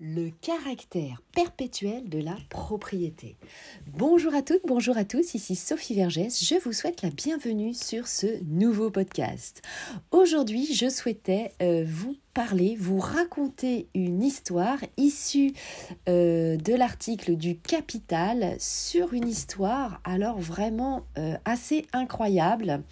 le caractère perpétuel de la propriété. Bonjour à toutes, bonjour à tous, ici Sophie Vergès, je vous souhaite la bienvenue sur ce nouveau podcast. Aujourd'hui, je souhaitais euh, vous parler, vous raconter une histoire issue euh, de l'article du Capital sur une histoire alors vraiment euh, assez incroyable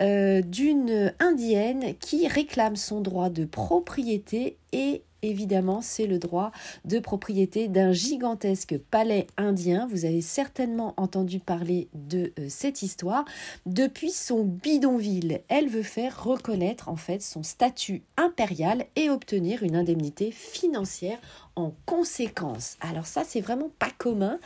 d'une indienne qui réclame son droit de propriété et évidemment, c'est le droit de propriété d'un gigantesque palais indien. Vous avez certainement entendu parler de euh, cette histoire. Depuis son bidonville, elle veut faire reconnaître en fait son statut impérial et obtenir une indemnité financière en conséquence. Alors ça, c'est vraiment pas commun,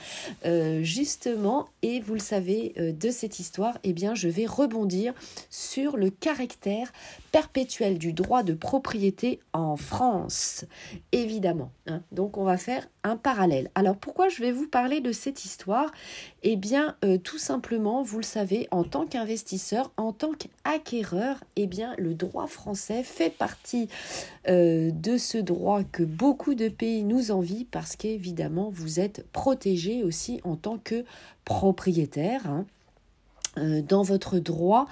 euh, justement, et vous le savez, euh, de cette histoire, eh bien, je vais rebondir sur le caractère perpétuel du droit de propriété en France, évidemment. Hein. Donc, on va faire un parallèle. Alors, pourquoi je vais vous parler de cette histoire? Eh bien, euh, tout simplement, vous le savez, en tant qu'investisseur, en tant qu'acquéreur, eh bien, le droit français fait partie de ce droit que beaucoup de pays nous envie parce qu'évidemment, vous êtes protégé aussi en tant que propriétaire. Hein, euh, dans votre droit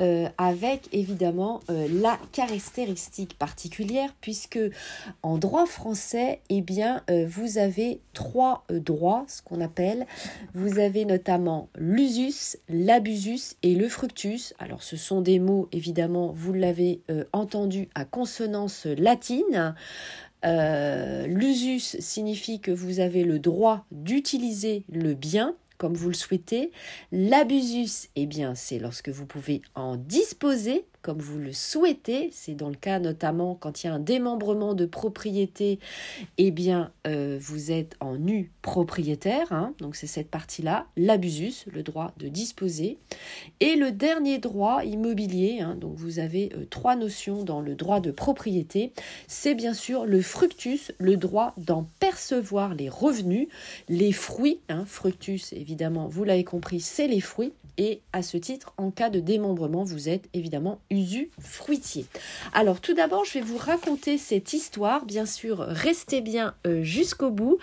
euh, avec évidemment euh, la caractéristique particulière puisque en droit français eh bien vous avez trois droits ce qu'on appelle. Vous avez notamment l'usus l'abusus et le fructus. Alors ce sont des mots évidemment vous l'avez entendu à consonance latine. Euh, l'usus signifie que vous avez le droit d'utiliser le bien comme vous le souhaitez. L'abusus, eh bien, c'est lorsque vous pouvez en disposer comme vous le souhaitez. C'est dans le cas notamment quand il y a un démembrement de propriété, eh bien euh, vous êtes en nu propriétaire, hein. donc c'est cette partie-là, l'abusus, le droit de disposer. Et le dernier droit immobilier, hein, donc vous avez euh, trois notions dans le droit de propriété, c'est bien sûr le fructus, le droit d'en percevoir les revenus, les fruits, hein, fructus évidemment, vous l'avez compris, c'est les fruits, et à ce titre, en cas de démembrement, vous êtes évidemment usufruitier. Alors tout d'abord, je vais vous raconter cette histoire. Bien sûr, restez bien euh, jusqu'au bout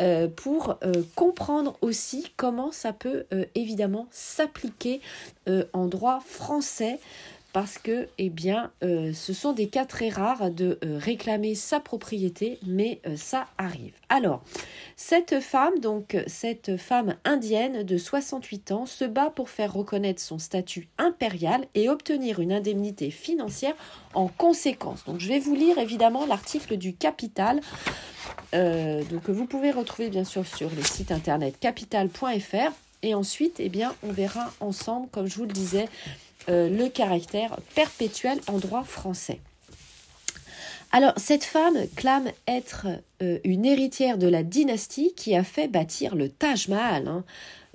euh, pour euh, comprendre aussi comment ça peut évidemment s'appliquer en droit français parce que eh bien, euh, ce sont des cas très rares de euh, réclamer sa propriété, mais euh, ça arrive. Alors, cette femme, donc cette femme indienne de 68 ans, se bat pour faire reconnaître son statut impérial et obtenir une indemnité financière en conséquence. Donc, je vais vous lire évidemment l'article du Capital. donc, vous pouvez retrouver bien sûr sur le site internet capital.fr. Et ensuite, eh bien, on verra ensemble, comme je vous le disais, euh, le caractère perpétuel en droit français. Alors, cette femme clame être euh, une héritière de la dynastie qui a fait bâtir le Taj Mahal. Hein.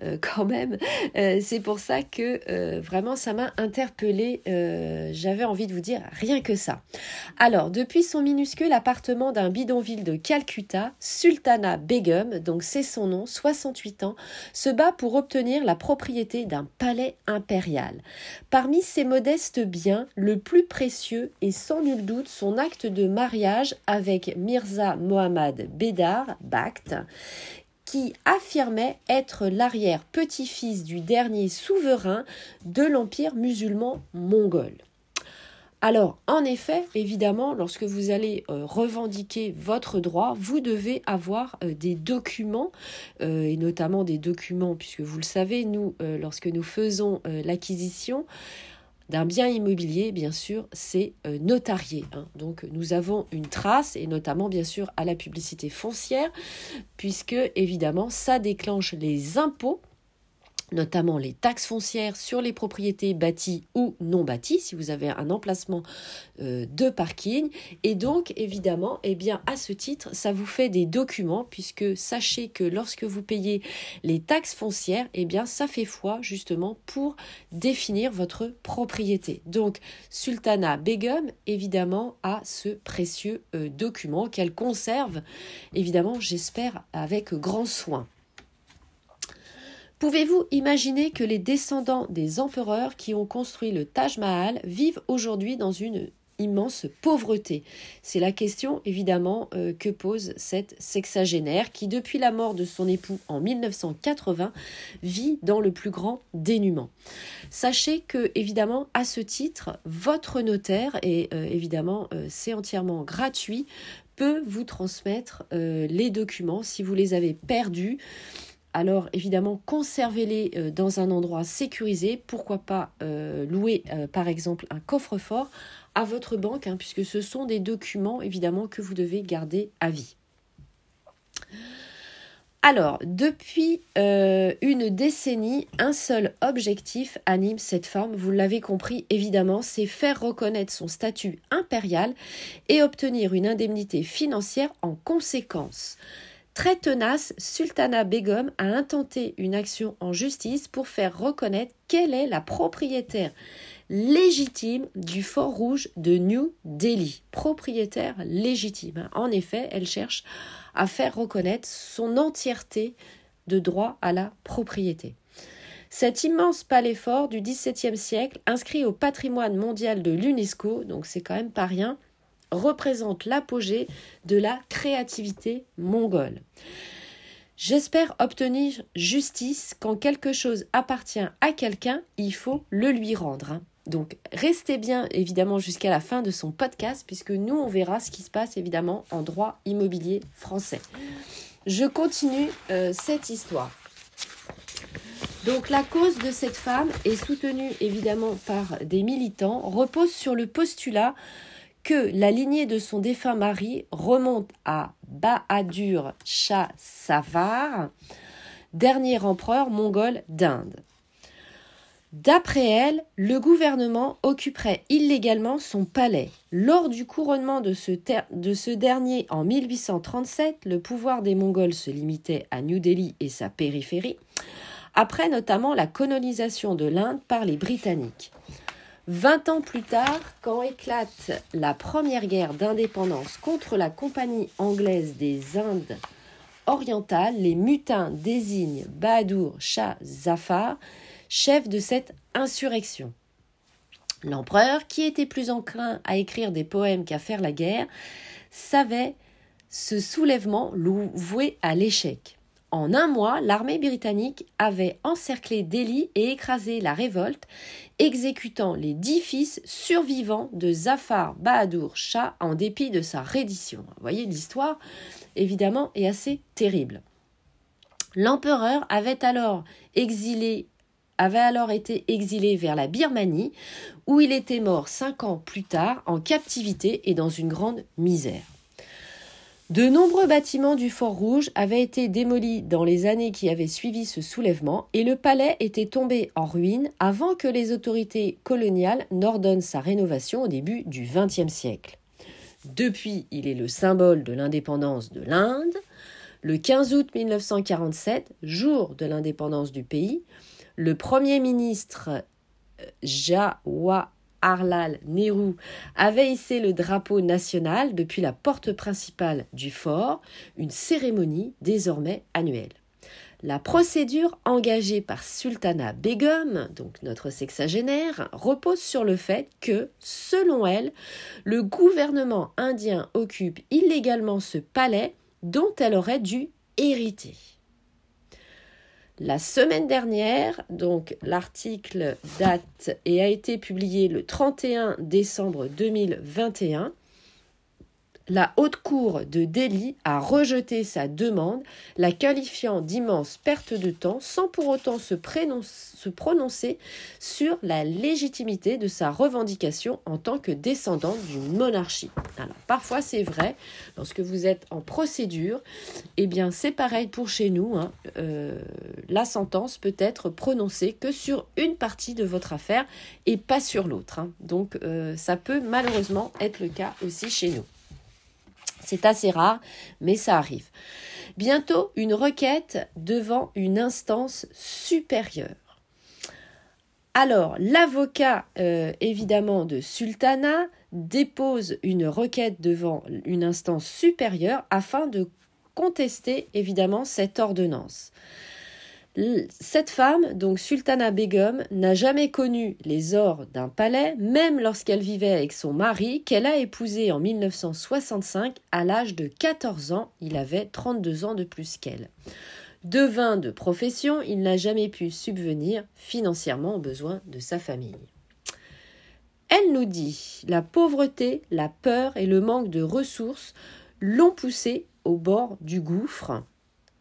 Euh, quand même. Euh, c'est pour ça que euh, vraiment ça m'a interpellée. J'avais envie de vous dire rien que ça. Alors, depuis son minuscule appartement d'un bidonville de Calcutta, Sultana Begum, donc c'est son nom, 68 ans, se bat pour obtenir la propriété d'un palais impérial. Parmi ses modestes biens, le plus précieux est sans nul doute son acte de mariage avec Mirza Mohammad Bedar Bakht, qui affirmait être l'arrière-petit-fils du dernier souverain de l'empire musulman mongol. Alors, en effet, évidemment, lorsque vous allez euh, revendiquer votre droit, vous devez avoir euh, des documents, euh, et notamment des documents, puisque vous le savez, nous, lorsque nous faisons l'acquisition, d'un bien immobilier, bien sûr, c'est euh, notarié. Hein. Donc nous avons une trace, et notamment bien sûr à la publicité foncière, puisque évidemment ça déclenche les impôts notamment les taxes foncières sur les propriétés bâties ou non bâties, si vous avez un emplacement euh, de parking. Et donc, évidemment, eh bien, à ce titre, ça vous fait des documents, puisque sachez que lorsque vous payez les taxes foncières, eh bien, ça fait foi justement pour définir votre propriété. Donc, Sultana Begum, évidemment, a ce précieux euh, document qu'elle conserve, évidemment, j'espère, avec grand soin. Pouvez-vous imaginer que les descendants des empereurs qui ont construit le Taj Mahal vivent aujourd'hui dans une immense pauvreté? C'est la question évidemment euh, que pose cette sexagénaire qui depuis la mort de son époux en 1980 vit dans le plus grand dénuement. Sachez que évidemment à ce titre, votre notaire, et euh, évidemment euh, c'est entièrement gratuit, peut vous transmettre les documents si vous les avez perdus alors évidemment, conservez-les euh, dans un endroit sécurisé. Pourquoi pas euh, louer euh, par exemple un coffre-fort à votre banque, hein, puisque ce sont des documents évidemment que vous devez garder à vie. Alors, depuis une décennie, un seul objectif anime cette femme, vous l'avez compris évidemment, c'est faire reconnaître son statut impérial et obtenir une indemnité financière en conséquence. Très tenace, Sultana Begum a intenté une action en justice pour faire reconnaître quelle est la propriétaire légitime du Fort Rouge de New Delhi. Propriétaire légitime. En effet, elle cherche à faire reconnaître son entièreté de droit à la propriété. Cet immense palais fort du XVIIe siècle, inscrit au patrimoine mondial de l'UNESCO, donc c'est quand même pas rien, représente l'apogée de la créativité mongole. J'espère obtenir justice. Quand quelque chose appartient à quelqu'un, il faut le lui rendre. Hein. Donc restez bien évidemment jusqu'à la fin de son podcast puisque nous on verra ce qui se passe évidemment en droit immobilier français. Je continue euh, cette histoire. Donc la cause de cette femme est soutenue évidemment par des militants, repose sur le postulat que la lignée de son défunt mari remonte à Bahadur Shah Savar, dernier empereur mongol d'Inde. D'après elle, le gouvernement occuperait illégalement son palais. Lors du couronnement de ce, de ce, dernier en 1837, le pouvoir des Mongols se limitait à New Delhi et sa périphérie, après notamment la colonisation de l'Inde par les Britanniques. Vingt ans plus tard, quand éclate la première guerre d'indépendance contre la Compagnie anglaise des Indes orientales, les mutins désignent Bahadur Shah Zafar, chef de cette insurrection. L'empereur, qui était plus enclin à écrire des poèmes qu'à faire la guerre, savait ce soulèvement voué à l'échec. En un mois, l'armée britannique avait encerclé Delhi et écrasé la révolte, exécutant les dix fils survivants de Zafar Bahadur Shah en dépit de sa reddition. Vous voyez, l'histoire, évidemment, est assez terrible. L'empereur avait alors exilé avait alors été exilé vers la Birmanie, où il était mort cinq ans plus tard en captivité et dans une grande misère. De nombreux bâtiments du Fort Rouge avaient été démolis dans les années qui avaient suivi ce soulèvement et le palais était tombé en ruine avant que les autorités coloniales n'ordonnent sa rénovation au début du XXe siècle. Depuis, il est le symbole de l'indépendance de l'Inde. Le 15 août 1947, jour de l'indépendance du pays, le Premier ministre euh, Jawaharlal Arlal Nehru avait hissé le drapeau national depuis la porte principale du fort, une cérémonie désormais annuelle. La procédure engagée par Sultana Begum, donc notre sexagénaire, repose sur le fait que, selon elle, le gouvernement indien occupe illégalement ce palais dont elle aurait dû hériter. La semaine dernière, donc l'article date et a été publié le 31 décembre 2021 la haute cour de Delhi a rejeté sa demande, la qualifiant d'immense perte de temps sans pour autant se, prononcer sur la légitimité de sa revendication en tant que descendante d'une monarchie. Alors parfois c'est vrai, lorsque vous êtes en procédure, eh bien c'est pareil pour chez nous, hein. euh, la sentence peut être prononcée que sur une partie de votre affaire et pas sur l'autre. Hein. Donc euh, ça peut malheureusement être le cas aussi chez nous. C'est assez rare, mais ça arrive. Bientôt, une requête devant une instance supérieure. Alors, l'avocat, euh, évidemment, de Sultana dépose une requête devant une instance supérieure afin de contester, évidemment, cette ordonnance. Cette femme, donc Sultana Begum, n'a jamais connu les ors d'un palais, même lorsqu'elle vivait avec son mari, qu'elle a épousé en 1965 à l'âge de 14 ans. Il avait 32 ans de plus qu'elle. Devin de profession, il n'a jamais pu subvenir financièrement aux besoins de sa famille. Elle nous dit la pauvreté, la peur et le manque de ressources l'ont poussée au bord du gouffre.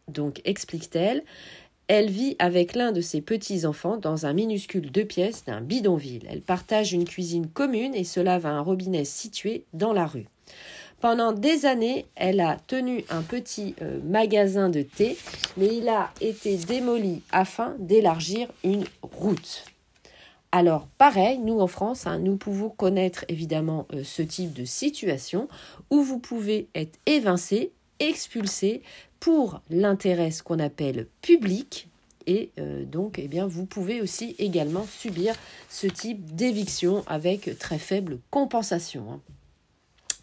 Donc, explique-t-elle, elle vit avec l'un de ses petits-enfants dans un minuscule deux pièces d'un bidonville. Elle partage une cuisine commune et se lave à un robinet situé dans la rue. Pendant des années, elle a tenu un petit euh, magasin de thé, mais il a été démoli afin d'élargir une route. Alors, pareil, nous en France, hein, nous pouvons connaître évidemment euh, ce type de situation où vous pouvez être évincé, expulsé pour l'intérêt ce qu'on appelle public. Et euh, donc, eh bien, vous pouvez aussi également subir ce type d'éviction avec très faible compensation. Hein.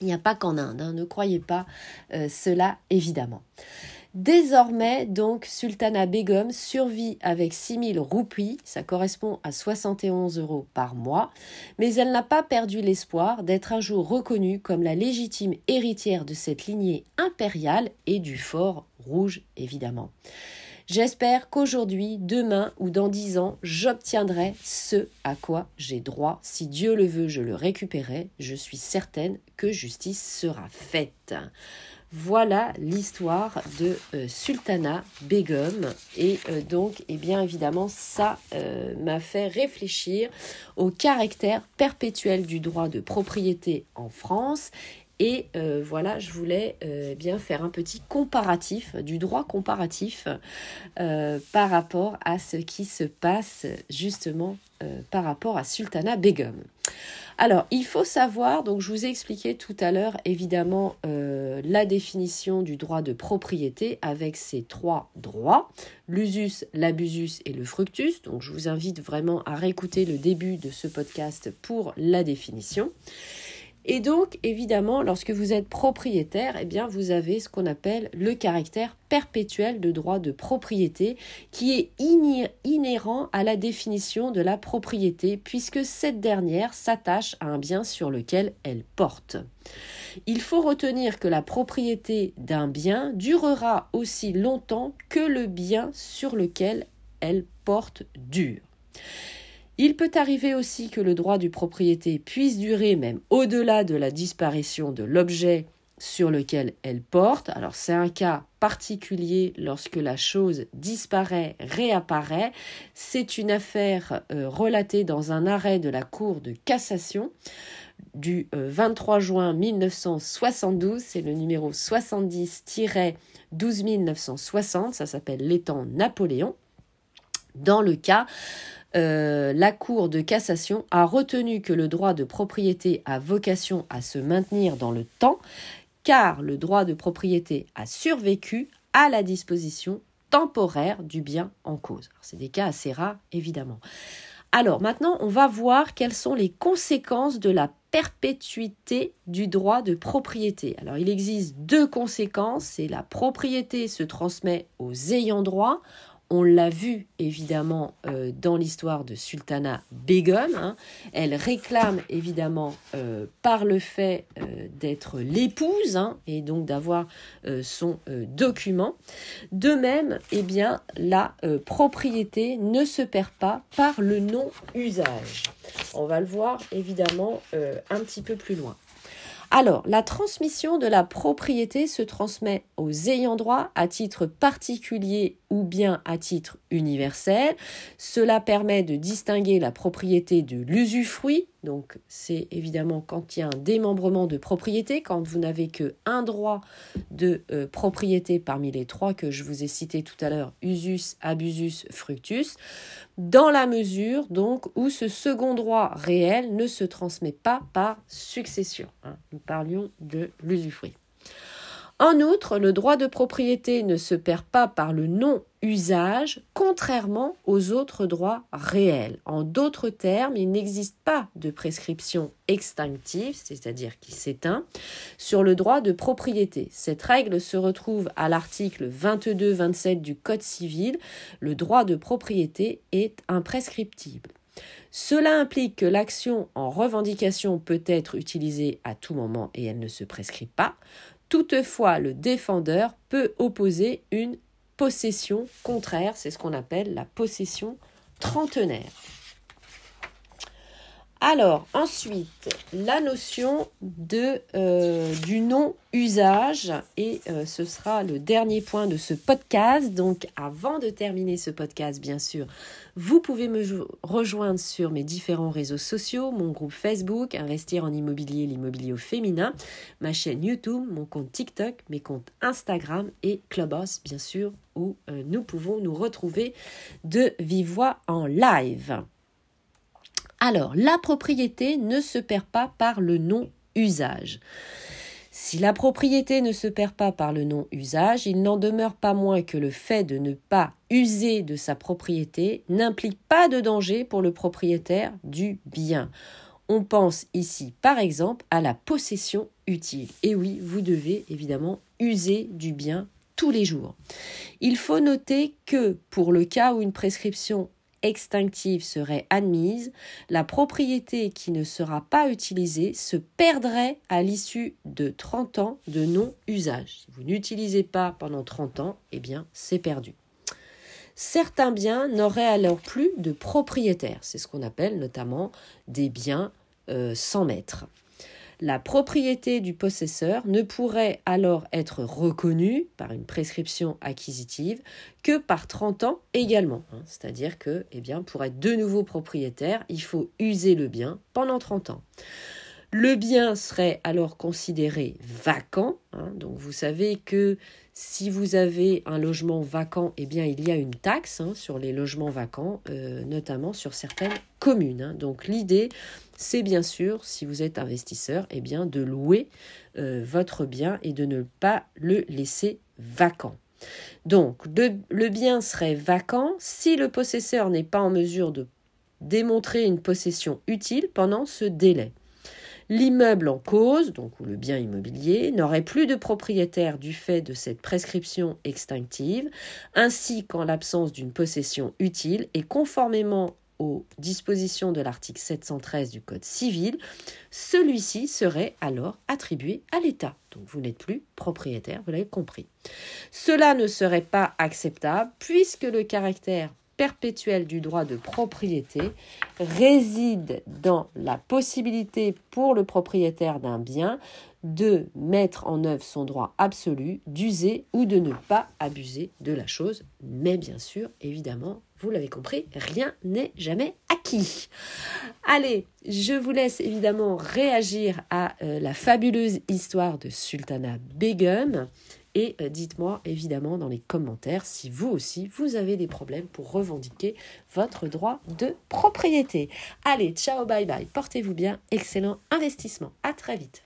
Il n'y a pas qu'en Inde, hein, ne croyez pas euh, cela évidemment. Désormais, donc, Sultana Begum survit avec 6000 roupies, ça correspond à 71 euros par mois, mais elle n'a pas perdu l'espoir d'être un jour reconnue comme la légitime héritière de cette lignée impériale et du fort rouge, évidemment. J'espère qu'aujourd'hui, demain ou dans dix ans, j'obtiendrai ce à quoi j'ai droit. Si Dieu le veut, je le récupérerai. Je suis certaine que justice sera faite. Voilà l'histoire de euh, Sultana Begum. Et euh, donc, eh bien évidemment, ça euh, m'a fait réfléchir au caractère perpétuel du droit de propriété en France. Et voilà, je voulais bien faire un petit comparatif, du droit comparatif par rapport à ce qui se passe justement par rapport à Sultana Begum. Alors, il faut savoir, donc je vous ai expliqué tout à l'heure évidemment euh, la définition du droit de propriété avec ces trois droits, l'usus, l'abusus et le fructus. Donc je vous invite vraiment à réécouter le début de ce podcast pour la définition. Et donc, évidemment, lorsque vous êtes propriétaire, eh bien, vous avez ce qu'on appelle le caractère perpétuel de droit de propriété qui est inhérent à la définition de la propriété puisque cette dernière s'attache à un bien sur lequel elle porte. Il faut retenir que la propriété d'un bien durera aussi longtemps que le bien sur lequel elle porte dure. Il peut arriver aussi que le droit du propriété puisse durer même au-delà de la disparition de l'objet sur lequel elle porte. Alors c'est un cas particulier lorsque la chose disparaît, réapparaît. C'est une affaire euh, relatée dans un arrêt de la Cour de cassation du 23 euh, juin 1972. C'est le numéro 70-12960. Ça s'appelle l'étang Napoléon. Dans le cas euh, la Cour de cassation a retenu que le droit de propriété a vocation à se maintenir dans le temps, car le droit de propriété a survécu à la disposition temporaire du bien en cause. C'est des cas assez rares, évidemment. Alors maintenant, on va voir quelles sont les conséquences de la perpétuité du droit de propriété. Alors il existe deux conséquences, c'est la propriété se transmet aux ayants droit on l'a vu évidemment euh, dans l'histoire de Sultana Begum. Hein. Elle réclame évidemment euh, par le fait euh, d'être l'épouse hein, et donc d'avoir son document. De même, eh bien, la propriété ne se perd pas par le non-usage. On va le voir évidemment un petit peu plus loin. Alors, la transmission de la propriété se transmet aux ayants droit à titre particulier ou bien à titre universel. Cela permet de distinguer la propriété de l'usufruit. Donc, c'est évidemment quand il y a un démembrement de propriété, quand vous n'avez que un droit de euh, propriété parmi les trois que je vous ai cités tout à l'heure, usus, abusus, fructus, dans la mesure donc où ce second droit réel ne se transmet pas par succession. Hein. Nous parlions de l'usufruit. En outre, le droit de propriété ne se perd pas par le non-usage, contrairement aux autres droits réels. En d'autres termes, il n'existe pas de prescription extinctive, c'est-à-dire qui s'éteint, sur le droit de propriété. Cette règle se retrouve à l'article 22-27 du Code civil. Le droit de propriété est imprescriptible. Cela implique que l'action en revendication peut être utilisée à tout moment et elle ne se prescrit pas. Toutefois, le défendeur peut opposer une possession contraire, c'est ce qu'on appelle la possession trentenaire. Alors, ensuite, la notion euh, du non-usage, et euh, ce sera le dernier point de ce podcast. Donc, avant de terminer ce podcast, bien sûr, vous pouvez me rejoindre sur mes différents réseaux sociaux, mon groupe Facebook, Investir en immobilier, l'immobilier au féminin, ma chaîne YouTube, mon compte TikTok, mes comptes Instagram et Clubhouse, bien sûr, où euh, nous pouvons nous retrouver de vive voix en live. Alors, la propriété ne se perd pas par le non-usage. Si la propriété ne se perd pas par le non-usage, il n'en demeure pas moins que le fait de ne pas user de sa propriété n'implique pas de danger pour le propriétaire du bien. On pense ici par exemple à la possession utile. Et oui, vous devez évidemment user du bien tous les jours. Il faut noter que pour le cas où une prescription extinctive serait admise, la propriété qui ne sera pas utilisée se perdrait à l'issue de 30 ans de non-usage. Si vous n'utilisez pas pendant 30 ans, eh bien c'est perdu. Certains biens n'auraient alors plus de propriétaire. C'est ce qu'on appelle notamment des biens euh, sans maître la propriété du possesseur ne pourrait alors être reconnue par une prescription acquisitive que par 30 ans également. Hein. C'est-à-dire que, eh bien, pour être de nouveau propriétaire, il faut user le bien pendant 30 ans. Le bien serait alors considéré vacant. Hein. donc vous savez que si vous avez un logement vacant, eh bien il y a une taxe hein, sur les logements vacants, euh, notamment sur certaines communes. Donc l'idée, c'est bien sûr, si vous êtes investisseur, eh bien, de louer euh, votre bien et de ne pas le laisser vacant. Donc, le bien serait vacant si le possesseur n'est pas en mesure de démontrer une possession utile pendant ce délai. L'immeuble en cause, donc ou le bien immobilier, n'aurait plus de propriétaire du fait de cette prescription extinctive, ainsi qu'en l'absence d'une possession utile et conformément aux dispositions de l'article 713 du Code civil, celui-ci serait alors attribué à l'État. Donc vous n'êtes plus propriétaire, vous l'avez compris. Cela ne serait pas acceptable puisque le caractère perpétuel du droit de propriété réside dans la possibilité pour le propriétaire d'un bien de mettre en œuvre son droit absolu, d'user ou de ne pas abuser de la chose. Mais bien sûr, évidemment, vous l'avez compris, rien n'est jamais acquis. Allez, je vous laisse évidemment réagir à euh, la fabuleuse histoire de Sultana Begum. Et euh, dites-moi évidemment dans les commentaires si vous aussi vous avez des problèmes pour revendiquer votre droit de propriété. Allez, ciao, bye bye, portez-vous bien, excellent investissement. À très vite.